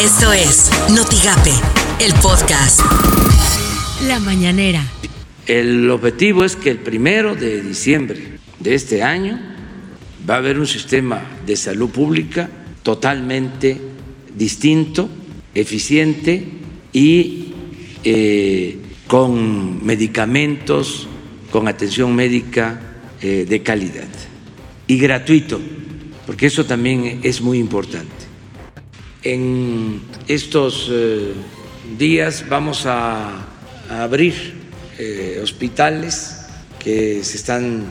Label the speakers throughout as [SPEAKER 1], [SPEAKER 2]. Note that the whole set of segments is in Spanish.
[SPEAKER 1] Esto es Notigape, el podcast. La mañanera.
[SPEAKER 2] El objetivo es que el primero de diciembre de este año va a haber un sistema de salud pública totalmente distinto, eficiente y eh, con medicamentos, con atención médica eh, de calidad y gratuito, porque eso también es muy importante. En estos eh, días vamos a, abrir eh, hospitales que se están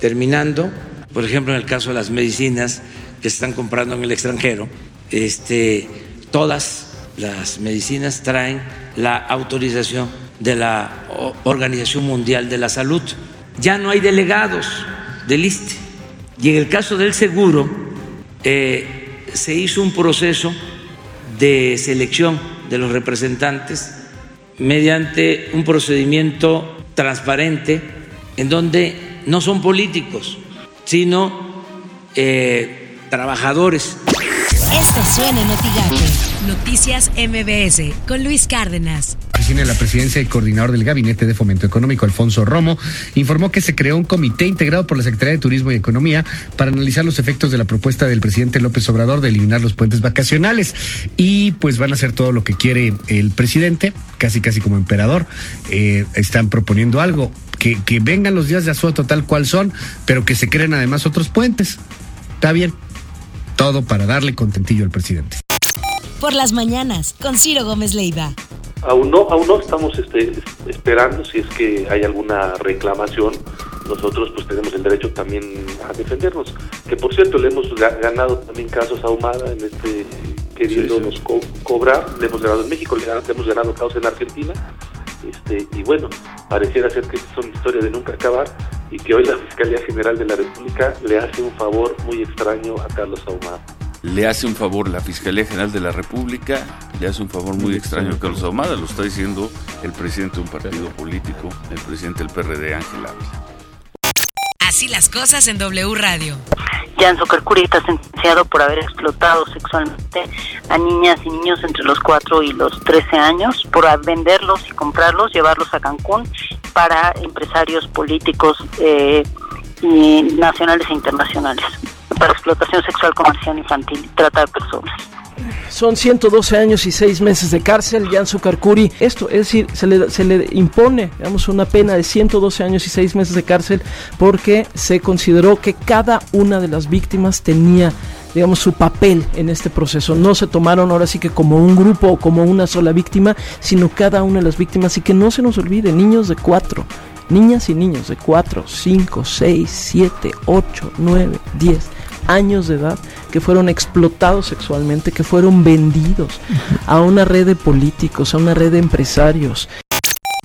[SPEAKER 2] terminando, por ejemplo en el caso de las medicinas que se están comprando en el extranjero, este, todas las medicinas traen la autorización de la Organización Mundial de la Salud. Ya no hay delegados del ISTE. Y en el caso del seguro, eh, se hizo un proceso de selección de los representantes mediante un procedimiento transparente en donde no son políticos, sino eh, trabajadores.
[SPEAKER 1] Esto suena en Noticias MBS con Luis Cárdenas
[SPEAKER 3] oficina de la presidencia y coordinador del Gabinete de Fomento Económico, Alfonso Romo, informó que se creó un comité integrado por la Secretaría de Turismo y Economía para analizar los efectos de la propuesta del presidente López Obrador de eliminar los puentes vacacionales. Y pues van a hacer todo lo que quiere el presidente, casi casi como emperador. Eh, están proponiendo algo, que, que vengan los días de asueto tal cual son, pero que se creen además otros puentes. Está bien. Todo para darle contentillo al presidente.
[SPEAKER 1] Por las mañanas, con Ciro Gómez Leiva.
[SPEAKER 4] Aún no, aún no estamos este, esperando si es que hay alguna reclamación. Nosotros pues tenemos el derecho también a defendernos. Que por cierto le hemos ganado también casos a Humada en este queriéndonos cobrar. Le hemos ganado en México, le, hemos ganado casos en Argentina. Este, y bueno, pareciera ser que son historias de nunca acabar y que hoy la Fiscalía General de la República le hace un favor muy extraño a Carlos Ahumada
[SPEAKER 5] le hace un favor la Fiscalía General de la República, le hace un favor muy extraño a Carlos Ahumada, lo está diciendo el presidente de un partido político, el presidente del PRD, Ángel Ávila.
[SPEAKER 1] Así las cosas en W Radio.
[SPEAKER 6] Jan Zuckercuri está sentenciado por haber explotado sexualmente a niñas y niños entre los 4 y los 13 años, por venderlos y comprarlos, llevarlos a Cancún para empresarios políticos eh, y nacionales e internacionales para explotación sexual comercial infantil y trata de personas.
[SPEAKER 7] Son 112 años y 6 meses de cárcel, Jan Zucarcuri. Esto, es decir, se le, se le impone, digamos, una pena de 112 años y 6 meses de cárcel porque se consideró que cada una de las víctimas tenía digamos, su papel en este proceso. No se tomaron ahora sí que como un grupo o como una sola víctima, sino cada una de las víctimas. Y que no se nos olvide, niños de 4, niñas y niños de 4, 5, 6, 7, 8, 9, 10 años de edad que fueron explotados sexualmente, que fueron vendidos a una red de políticos, a una red de empresarios.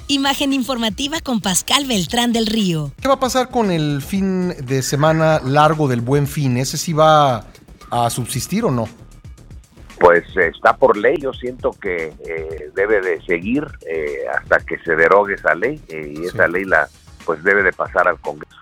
[SPEAKER 1] Imagen informativa con Pascal Beltrán del Río.
[SPEAKER 8] ¿Qué va a pasar con el fin de semana largo del buen fin? ¿Ese sí va a subsistir o no?
[SPEAKER 9] Pues está por ley, yo siento que eh, debe de seguir eh, hasta que se derogue esa ley eh, y esa ley la pues debe de pasar al Congreso.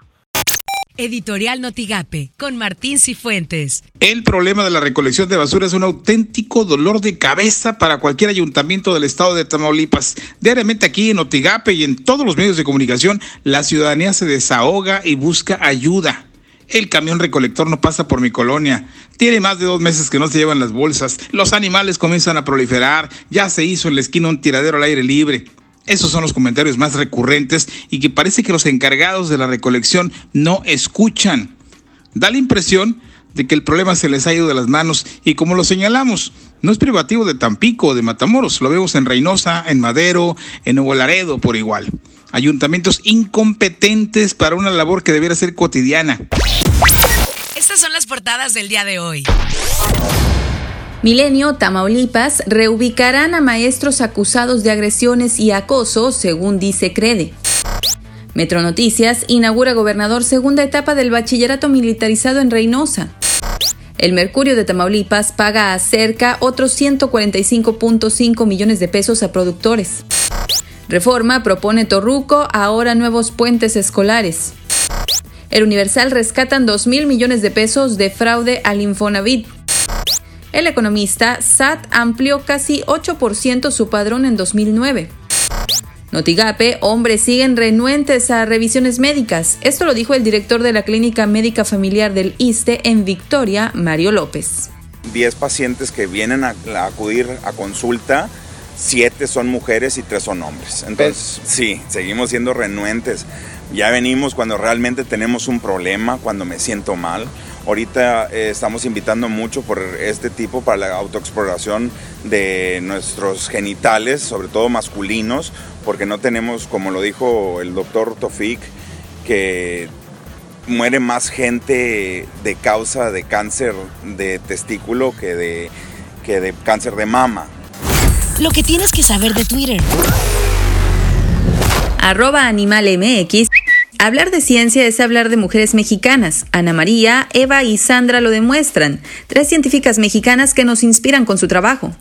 [SPEAKER 1] Editorial Notigape, con Martín Cifuentes.
[SPEAKER 10] El problema de la recolección de basura es un auténtico dolor de cabeza para cualquier ayuntamiento del estado de Tamaulipas. Diariamente aquí en Notigape y en todos los medios de comunicación, la ciudadanía se desahoga y busca ayuda. El camión recolector no pasa por mi colonia. Tiene más de dos meses que no se llevan las bolsas. Los animales comienzan a proliferar. Ya se hizo en la esquina un tiradero al aire libre. Esos son los comentarios más recurrentes y que parece que los encargados de la recolección no escuchan. Da la impresión de que el problema se les ha ido de las manos y como lo señalamos, no es privativo de Tampico o de Matamoros, lo vemos en Reynosa, en Madero, en Nuevo Laredo por igual. Ayuntamientos incompetentes para una labor que debiera ser cotidiana.
[SPEAKER 1] Son las portadas del día de hoy.
[SPEAKER 11] Milenio, Tamaulipas, reubicarán a maestros acusados de agresiones y acoso, según dice Crede. Metro Noticias inaugura gobernador segunda etapa del bachillerato militarizado en Reynosa. El Mercurio de Tamaulipas paga a cerca otros 145.5 millones de pesos a productores. Reforma propone Torruco ahora nuevos puentes escolares. El Universal rescatan 2 mil millones de pesos de fraude al Infonavit. El economista SAT amplió casi 8% su padrón en 2009. Notigape, hombres siguen renuentes a revisiones médicas. Esto lo dijo el director de la Clínica Médica Familiar del ISTE en Victoria, Mario López.
[SPEAKER 12] 10 pacientes que vienen a, acudir a consulta, 7 son mujeres y 3 son hombres. Entonces, sí, seguimos siendo renuentes. Ya venimos cuando realmente tenemos un problema, cuando me siento mal. Ahorita eh, estamos invitando mucho por este tipo para la autoexploración de nuestros genitales, sobre todo masculinos, porque no tenemos, como lo dijo el doctor Tofik, que muere más gente de causa de cáncer de testículo que de, que de cáncer de mama.
[SPEAKER 1] Lo que tienes que saber de Twitter.
[SPEAKER 11] Arroba Animal MX. Hablar de ciencia es hablar de mujeres mexicanas. Ana María, Eva y Sandra lo demuestran. Tres científicas mexicanas que nos inspiran con su trabajo.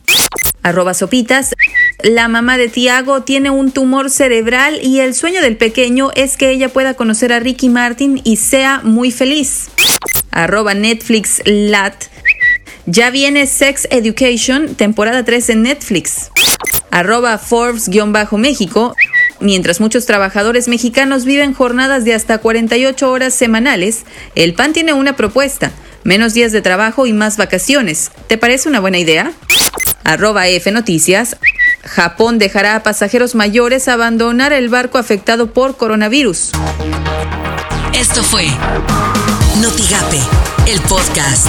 [SPEAKER 11] Arroba Sopitas. La mamá de Tiago tiene un tumor cerebral y el sueño del pequeño es que ella pueda conocer a Ricky Martin y sea muy feliz. Arroba Netflix Lat. Ya viene Sex Education, temporada 3 en Netflix. Arroba Forbes-México. Mientras muchos trabajadores mexicanos viven jornadas de hasta 48 horas semanales, el PAN tiene una propuesta, menos días de trabajo y más vacaciones. ¿Te parece una buena idea? Arroba F Noticias. Japón dejará a pasajeros mayores abandonar el barco afectado por coronavirus.
[SPEAKER 1] Esto fue Notigape, el podcast.